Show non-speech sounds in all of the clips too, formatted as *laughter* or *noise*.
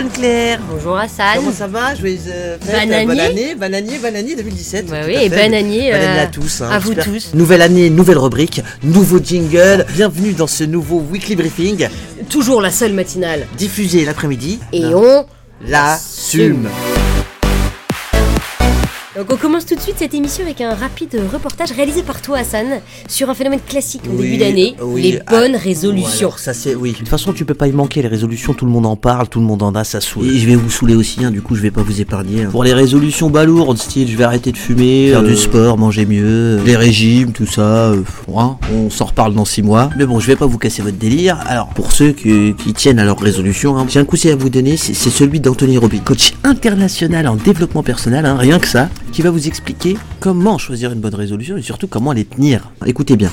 Anne-Claire. Bonjour Hassan. Comment ça va? Joyeuse euh, fête, Bonne année. bonne année, bonne année, bonne année 2017. Bah oui, et bonne année, Bonne année euh, à tous. hein. à vous tous. Nouvelle année, nouvelle rubrique, nouveau jingle. Bienvenue dans ce nouveau weekly briefing Toujours la seule matinale. diffusé l'après-midi. Et on... l'assume. Donc on commence tout de suite cette émission avec un rapide reportage réalisé par toi Hassan sur un phénomène classique Oui, début d'année, oui, les ah, bonnes résolutions. ça c'est oui. De toute façon, tu peux pas y manquer les résolutions. Tout le monde en parle, tout le monde en a, ça saoule. Et je vais vous saouler aussi. hein, du coup, je vais pas vous épargner. hein. Pour les résolutions balourdes, style je vais arrêter de fumer, faire du sport, manger mieux, les régimes, tout ça. euh, hein, on s'en reparle dans six mois. Mais bon, je vais pas vous casser votre délire. Alors pour ceux qui, qui tiennent à leurs résolutions, hein, j'ai un conseil à vous donner. C'est c'est celui d'Anthony Robbins, coach international en développement personnel. hein, rien que ça, qui va vous expliquer comment choisir une bonne résolution et surtout comment les tenir. Écoutez bien.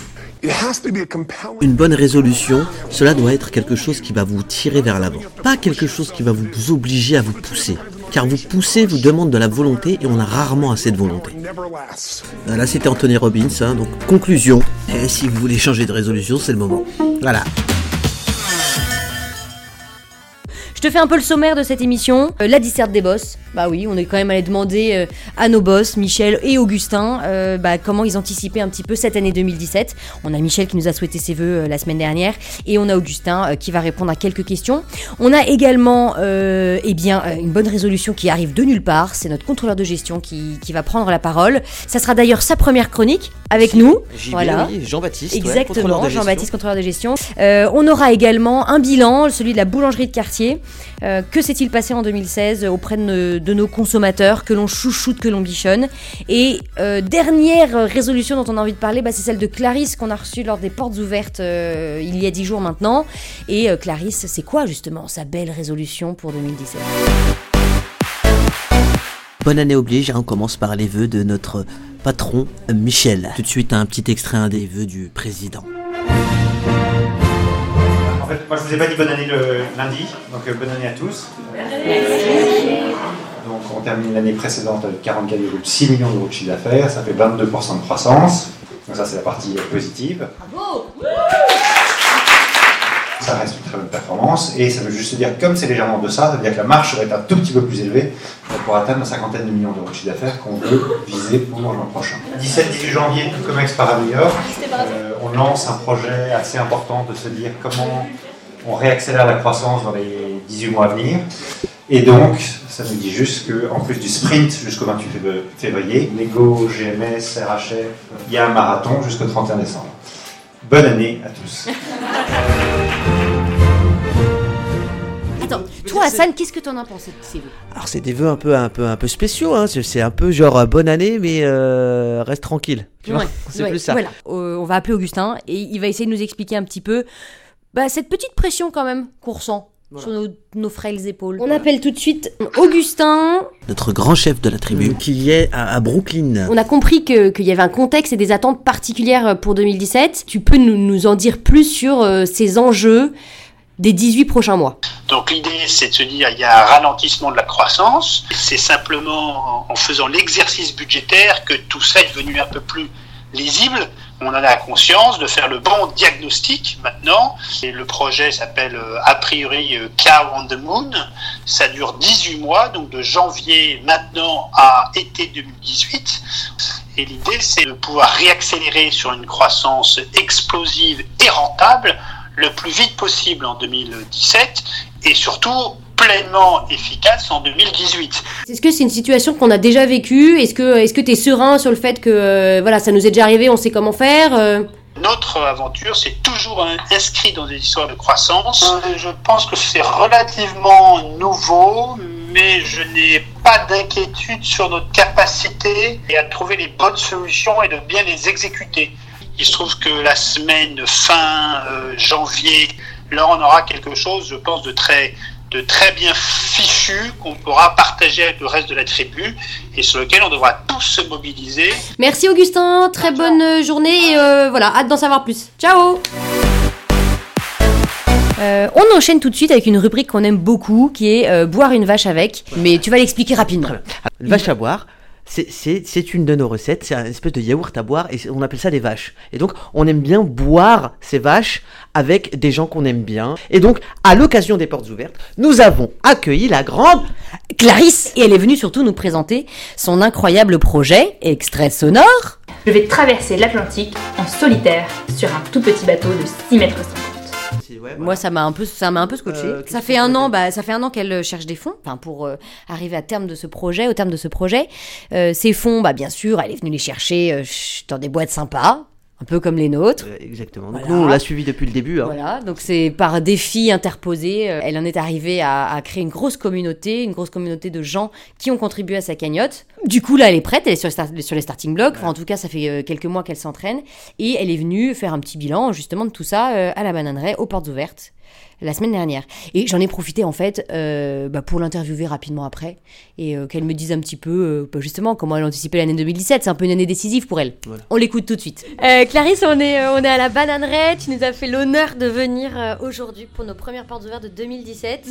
Une bonne résolution, cela doit être quelque chose qui va vous tirer vers l'avant. Pas quelque chose qui va vous obliger à vous pousser. Car vous pousser vous demande de la volonté et on a rarement assez de volonté. Lasts. Là c'était Anthony Robbins, hein, donc conclusion. Et si vous voulez changer de résolution, c'est le moment. Voilà. Je te fais un peu le sommaire de cette émission. Euh, la disserte des boss. Bah oui, on est quand même allé demander euh, à nos boss, Michel et Augustin, euh, bah, comment ils anticipaient un petit peu cette année 2017. On a Michel qui nous a souhaité ses voeux euh, la semaine dernière et on a Augustin qui va répondre à quelques questions. On a également euh, eh bien, une bonne résolution qui arrive de nulle part. C'est notre contrôleur de gestion qui, qui va prendre la parole. Ça sera d'ailleurs sa première chronique avec nous. voilà. Jean-Baptiste. Exactement, Jean-Baptiste, contrôleur de gestion. Euh, on aura également un bilan, celui de la boulangerie de quartier. Euh, que s'est-il passé en 2016 auprès de, nos- consommateurs, que l'on chouchoute, que l'on bichonne Et euh, dernière résolution dont on a envie de parler, bah, c'est celle de Clarisse qu'on a reçue lors des portes ouvertes euh, il y a dix jours maintenant. Et Clarisse, c'est quoi justement sa belle résolution pour 2017 Bonne année oblige, hein, on commence par les vœux de notre patron Michel. Tout de suite un petit extrait des vœux du président. Moi je vous ai pas dit bonne année le lundi, donc euh, bonne année à tous. Donc on termine l'année précédente avec 44,6 millions d'euros de chiffre d'affaires, ça fait 22% de croissance. Donc ça c'est la partie euh, positive. Ça reste une très bonne performance et ça veut juste dire comme c'est légèrement en deçà, ça veut dire que la marche va être un tout petit peu plus élevée pour atteindre la cinquantaine de millions d'euros de chiffre d'affaires qu'on veut viser pour l'an prochain. 17-18 janvier, tout comme Ex par ailleurs, euh, on lance un projet assez important de se dire comment on réaccélère la croissance dans les 18 mois à venir. Et donc, ça nous dit juste qu'en plus du sprint jusqu'au 28 fév- février, Lego, GMS, RHF, il y a un marathon jusqu'au 31 décembre. Bonne année à tous. *laughs* Toi Hassan, qu'est-ce que t'en as pensé de ces vœux Alors c'est des vœux un peu un peu un peu spéciaux, hein. c'est un peu genre euh, bonne année mais euh, reste tranquille. Tu Ouais, *laughs* c'est ouais, plus ça. Voilà. Euh, on va appeler Augustin et il va essayer de nous expliquer un petit peu bah, cette petite pression quand même qu'on ressent sur nos, nos frêles épaules. On appelle tout de suite Augustin. Notre grand chef de la tribu qui est à, à Brooklyn. On a compris que- qu'il y avait un contexte et des attentes particulières pour 2017. Tu peux nous, nous en dire plus sur euh, ces enjeux des 18 prochains mois Donc l'idée, c'est de se dire il y a un ralentissement de la croissance. C'est simplement en faisant l'exercice budgétaire que tout ça est devenu un peu plus lisible. On en a conscience de faire le bon diagnostic maintenant. Et le projet s'appelle euh, a priori euh, Cow on the Moon. Ça dure 18 mois, donc de janvier maintenant à été 2018. Et l'idée, c'est de pouvoir réaccélérer sur une croissance explosive et rentable le plus vite possible en 2017 et surtout pleinement efficace en 2018. Est-ce que c'est une situation qu'on a déjà vécue? Est-ce que est-ce que t'es serein sur le fait que euh, voilà ça nous est déjà arrivé, on sait comment faire euh? Notre aventure, c'est toujours inscrit dans des histoires de croissance. Euh, Je pense que c'est relativement nouveau, mais je n'ai pas d'inquiétude sur notre capacité à trouver les bonnes solutions et de bien les exécuter. Il se trouve que la semaine fin euh, janvier, là, on aura quelque chose, je pense, de très de très bien fichu qu'on pourra partager avec le reste de la tribu et sur lequel on devra tous se mobiliser. Merci Augustin, très bonne journée et euh, voilà, hâte d'en savoir plus. Ciao. Euh, on enchaîne tout de suite avec une rubrique qu'on aime beaucoup qui est euh, boire une vache avec, mais tu vas l'expliquer rapidement. Une vache à boire, c'est- une de nos recettes, c'est un espèce de yaourt à boire et on appelle ça des vaches. Et donc on aime bien boire ces vaches avec des gens qu'on aime bien. Et donc à l'occasion des portes ouvertes, nous avons accueilli la grande Clarisse Et elle est venue surtout nous présenter son incroyable projet, extrait sonore. Je vais traverser l'Atlantique en solitaire sur un tout petit bateau de 6 mètres 50. Moi, ça m'a un peu, ça m'a un peu scotché. Euh, ça fait un an, bah, ça fait un an qu'elle euh, cherche des fonds, enfin pour euh, arriver à terme de ce projet, au terme de ce projet. Euh, ces fonds, bah bien sûr, elle est venue les chercher euh, dans des boîtes sympas, un peu comme les nôtres. Euh, exactement. Donc Voilà. nous on l'a suivi depuis le début. hein. Voilà, donc c'est par défi interposé, euh, elle en est arrivée à, à créer une grosse communauté, une grosse communauté de gens qui ont contribué à sa cagnotte. Du coup, là, elle est prête, elle est sur, les sur les starting blocks. Enfin, en tout cas, ça fait euh, quelques mois qu'elle s'entraîne. Et elle est venue faire un petit bilan, justement, de tout ça à la bananeraie, aux portes ouvertes, la semaine dernière. Et j'en ai profité, en fait, euh, bah, pour l'interviewer rapidement après. Et euh, qu'elle me dise un petit peu, euh, bah, justement, comment elle anticipait l'année 2017. C'est un peu une année décisive pour elle. Voilà. On l'écoute tout de suite. Euh, Clarisse, on est, euh, on est à la bananeraie. Tu nous as fait l'honneur de venir euh, aujourd'hui pour nos premières portes ouvertes de 2017.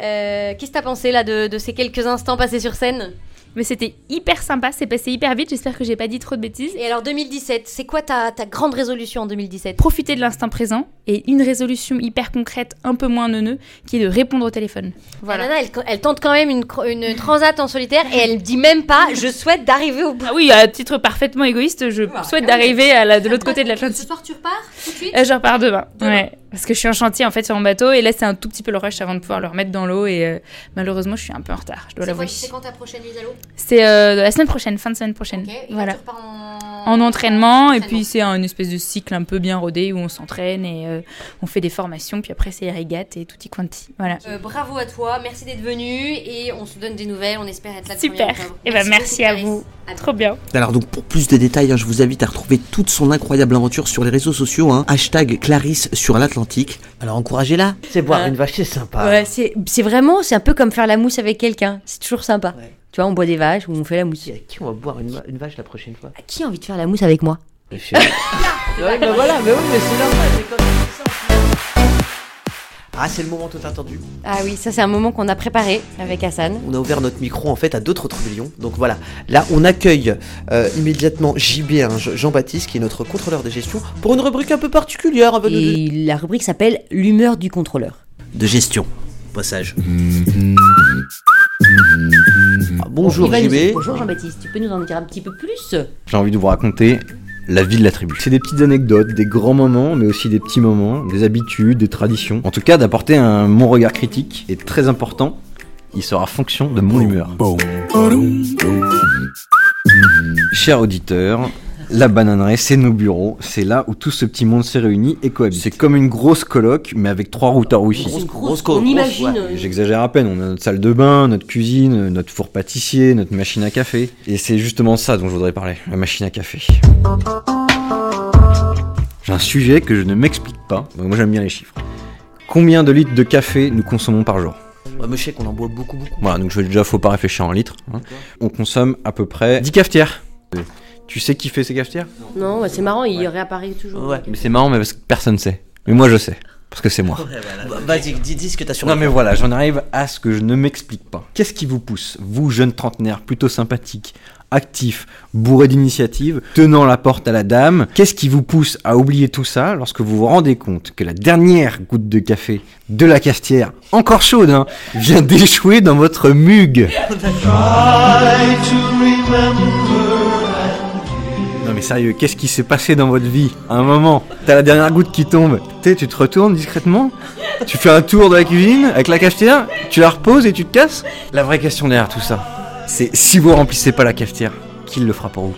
Euh, Qu'est-ce que t'as pensé là de, de ces quelques instants passés sur scène? Mais c'était hyper sympa, c'est passé hyper vite, j'espère que j'ai pas dit trop de bêtises. Et alors 2017, c'est quoi ta, ta grande résolution en 2017 Profiter de l'instant présent et une résolution hyper concrète, un peu moins neuneux, qui est de répondre au téléphone. Nana, elle, elle tente quand même une, une transat en solitaire et elle dit même pas je souhaite d'arriver au bout. Ah oui, à titre parfaitement égoïste, je souhaite d'arriver à la- de l'autre côté de Ce l'Atlantique. soir, tu repars tout de suite? Euh, je repars demain. Ouais. Parce que je suis en chantier en fait sur mon bateau et là c'est un tout petit peu le rush avant de pouvoir le remettre dans l'eau et euh, malheureusement je suis un peu en retard, je dois l'avouer. C'est quand ta prochaine mise à l'eau? C'est euh, la semaine prochaine, fin de semaine prochaine. Ok, et là, voilà. tu repars en... En entraînement et puis c'est un espèce de cycle un peu bien rodé où on s'entraîne et euh, on fait des formations puis après c'est les régates et tutti quanti. Voilà. Euh, bravo à toi, merci d'être venu et on se donne des nouvelles, on espère être là Super. 1er octobre. Et ben merci à vous. À Trop bien. Alors donc pour plus de détails, hein, je vous invite à retrouver toute son incroyable aventure sur les réseaux sociaux. Hein. Hashtag Clarisse sur l'Atlantique. Alors encouragez-la. C'est boire Ouais. une vache, c'est sympa. Ouais, c'est c'est vraiment, c'est un peu comme faire la mousse avec quelqu'un. C'est toujours sympa. Ouais. Tu vois, on boit des vaches ou on fait la mousse. Qui, qui on va boire une, va- une vache la prochaine fois? À Qui a envie de faire la mousse avec moi? *laughs* Ouais, voilà, mais oui, mais c'est normal. c'est comme ça. Ah, c'est le moment tout attendu. Ah oui, ça c'est un moment qu'on a préparé avec Hassan. On a ouvert notre micro en fait à d'autres trublions. Donc voilà, là on accueille euh, immédiatement JB, hein, Je- Jean-Baptiste, qui est notre contrôleur de gestion, pour une rubrique un peu particulière un peu de, Et la rubrique s'appelle L'humeur du contrôleur. de gestion. Passage. Ah, bonjour nous- JB. Bonjour Jean-Baptiste, tu peux nous en dire un petit peu plus? J'ai envie de vous raconter la vie de la tribu. C'est des petites anecdotes, des grands moments, mais aussi des petits moments, des habitudes, des traditions. En tout cas, d'apporter un mon regard critique est très important. Il sera fonction de mon humeur. Chers auditeurs, la bananerie, c'est nos bureaux. C'est là où tout ce petit monde s'est réuni et cohabite. C'est comme une grosse coloc, mais avec trois routeurs Wi-Fi. Grosse, Grosse- grosse On grosse- imagine. ouais. euh, J'exagère à peine, on a notre salle de bain, notre cuisine, notre four pâtissier, notre machine à café. Et c'est justement ça dont je voudrais parler, la machine à café. J'ai un sujet que je ne m'explique pas, moi j'aime bien les chiffres. Combien de litres de café nous consommons par jour? Ouais, mais je sais qu'on en boit beaucoup, beaucoup. Voilà, donc je déjà faut pas réfléchir en litres. hein. On consomme à peu près 10 cafetières. Tu sais qui fait ces cafetières Non, c'est marrant, il réapparaît toujours. Ouais. Mais c'est marrant, mais parce que personne sait. Mais moi je sais, parce que c'est moi. Bah, Vas-y, dis, dis ce que t'as sur Non mais voilà, j'en arrive à ce que je ne m'explique pas. Qu'est-ce qui vous pousse, vous jeunes trentenaires plutôt sympathiques, actifs, bourrés d'initiative, tenant la porte à la dame, qu'est-ce qui vous pousse à oublier tout ça lorsque vous vous rendez compte que la dernière goutte de café de la cafetière, encore chaude, hein, vient d'échouer dans votre mugue? Non mais sérieux, qu'est-ce qui s'est passé dans votre vie À un moment, t'as la dernière goutte qui tombe, tu tu te retournes discrètement, tu fais un tour de la cuisine avec la cafetière, tu la reposes et tu te casses La vraie question derrière tout ça, c'est si vous remplissez pas la cafetière, qui le fera pour vous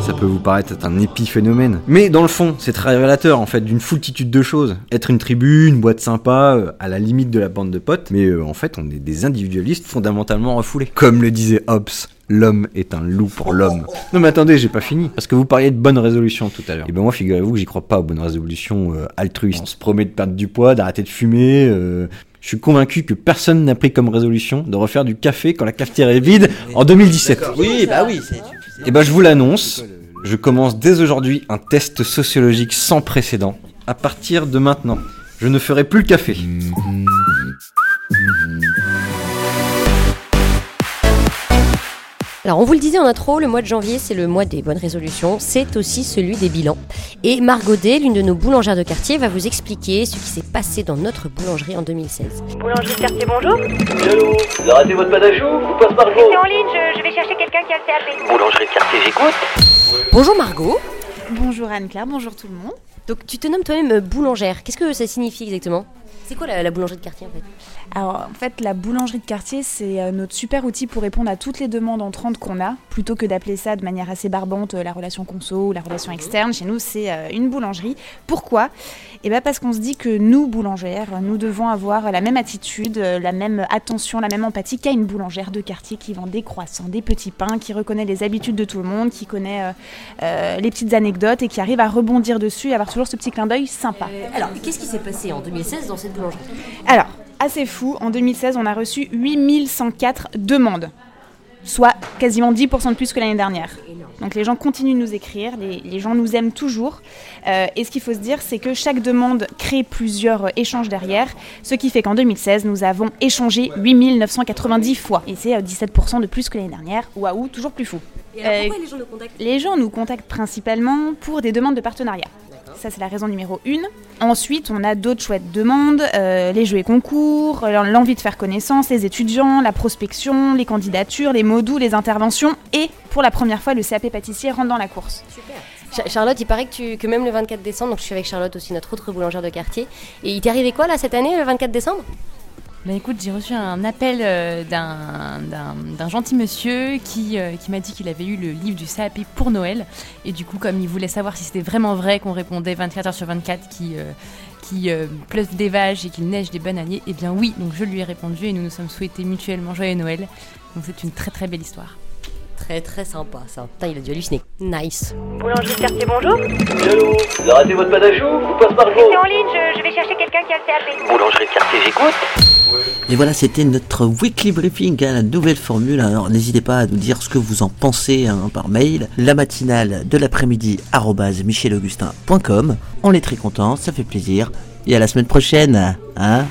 Ça peut vous paraître un épiphénomène. Mais dans le fond, c'est très révélateur en fait d'une foultitude de choses. Être une tribu, une boîte sympa, euh, à la limite de la bande de potes, mais euh, en fait on est des individualistes fondamentalement refoulés. Comme le disait Hobbes, l'homme est un loup pour l'homme. Non mais attendez, j'ai pas fini. Parce que vous parliez de bonnes résolutions tout à l'heure. Et ben moi figurez-vous que j'y crois pas aux bonnes résolutions euh, altruistes. On se promet de perdre du poids, d'arrêter de fumer. euh, Je suis convaincu que personne n'a pris comme résolution de refaire du café quand la cafetière est vide en 2017. Oui, bah oui. c'est- Et ben je vous l'annonce, je commence dès aujourd'hui un test sociologique sans précédent. À partir de maintenant, je ne ferai plus le café. Alors, on vous le disait en intro, le mois de janvier, c'est le mois des bonnes résolutions. C'est aussi celui des bilans. Et Margodet, l'une de nos boulangères de quartier, va vous expliquer ce qui s'est passé dans notre boulangerie en 2016. Boulangerie de quartier, bonjour. Allô Vous avez raté votre panachou Vous passe par Restez en ligne, je, je vais chercher quelqu'un qui a le CAP. Boulangerie de quartier, j'écoute. Bonjour Margot. Bonjour Anne-Claire, bonjour tout le monde. Donc, tu te nommes toi-même euh, boulangère. Qu'est-ce que ça signifie exactement? C'est quoi la, la boulangerie de quartier en fait Alors en fait la boulangerie de quartier c'est euh, notre super outil pour répondre à toutes les demandes entrantes qu'on a, plutôt que d'appeler ça de manière assez barbante euh, la relation conso ou la relation externe. Chez nous c'est euh, une boulangerie. Pourquoi? Eh bien parce qu'on se dit que nous boulangères, nous devons avoir la même attitude, la même attention, la même empathie qu'à une boulangère de quartier qui vend des croissants, des petits pains, qui reconnaît les habitudes de tout le monde, qui connaît euh, euh, les petites anecdotes et qui arrive à rebondir dessus et avoir toujours ce petit clin d'œil sympa. Alors, qu'est-ce qui s'est passé en 2016 dans cette Alors, assez fou, en 2016, on a reçu 8104 demandes, soit quasiment 10% de plus que l'année dernière. Donc les gens continuent de nous écrire, les, les gens nous aiment toujours. Euh, et ce qu'il faut se dire, c'est que chaque demande crée plusieurs euh, échanges derrière, ce qui fait qu'en 2016, nous avons échangé 8990 fois. Et c'est euh, 17% de plus que l'année dernière. Waouh, toujours plus fou. Et alors, Euh, pourquoi les gens nous contactent? Les gens nous contactent principalement pour des demandes de partenariat. Ça, c'est la raison numéro une. Ensuite, on a d'autres chouettes demandes, euh, les jeux et concours, l'envie de faire connaissance, les étudiants, la prospection, les candidatures, les mots doux, les interventions. Et pour la première fois, le CAP pâtissier rentre dans la course. Cha- Charlotte, il paraît que, tu, que même le 24 décembre, donc je suis avec Charlotte aussi, notre autre boulangère de quartier, et il t'est arrivé quoi là cette année, le 24 décembre? Bah écoute, j'ai reçu un appel euh, d'un- gentil monsieur qui, euh, qui m'a dit qu'il avait eu le livre du CAP pour Noël. Et du coup, comme il voulait savoir si c'était vraiment vrai qu'on répondait 24 heures sur 24 qui, euh, qui pleuve des vaches et qu'il neige des bananiers, eh bien oui, donc je lui ai répondu et nous nous sommes souhaités mutuellement joyeux Noël. Donc c'est une très très belle histoire. Très très sympa ça. Putain, il a dû halluciner. Nice. Boulangerie de quartier, bonjour. Allô Vous avez raté votre panachou Vous passe par Restez en ligne, je, je vais chercher quelqu'un qui a le CAP. Boulangerie de quartier, j'écoute. Et voilà, c'était notre weekly briefing à la nouvelle formule. Alors n'hésitez pas à nous dire ce que vous en pensez hein, par mail. La matinale de l'après-midi michelaugustin.com. On est très contents, ça fait plaisir. Et à la semaine prochaine. Hein